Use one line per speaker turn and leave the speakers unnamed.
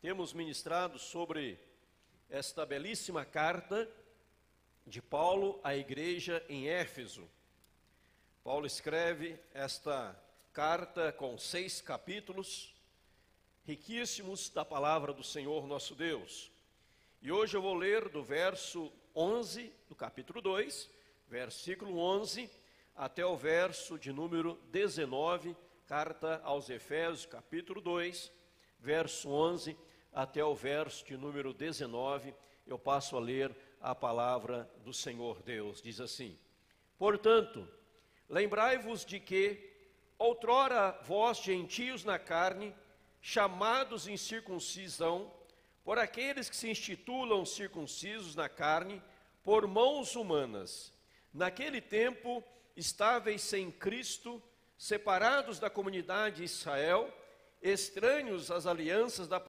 temos ministrado sobre esta belíssima carta de Paulo à igreja em Éfeso. Paulo escreve esta carta com seis capítulos, riquíssimos da palavra do Senhor nosso Deus. E hoje eu vou ler do verso 11 do capítulo 2, versículo 11, até o verso de número 19, carta aos Efésios, capítulo 2, verso 11 até o verso de número 19, eu passo a ler a palavra do Senhor Deus. Diz assim: Portanto, lembrai-vos de que, outrora vós gentios na carne, chamados em circuncisão, por aqueles que se institulam circuncisos na carne, por mãos humanas, naquele tempo estáveis sem Cristo, separados da comunidade de Israel, estranhos às alianças da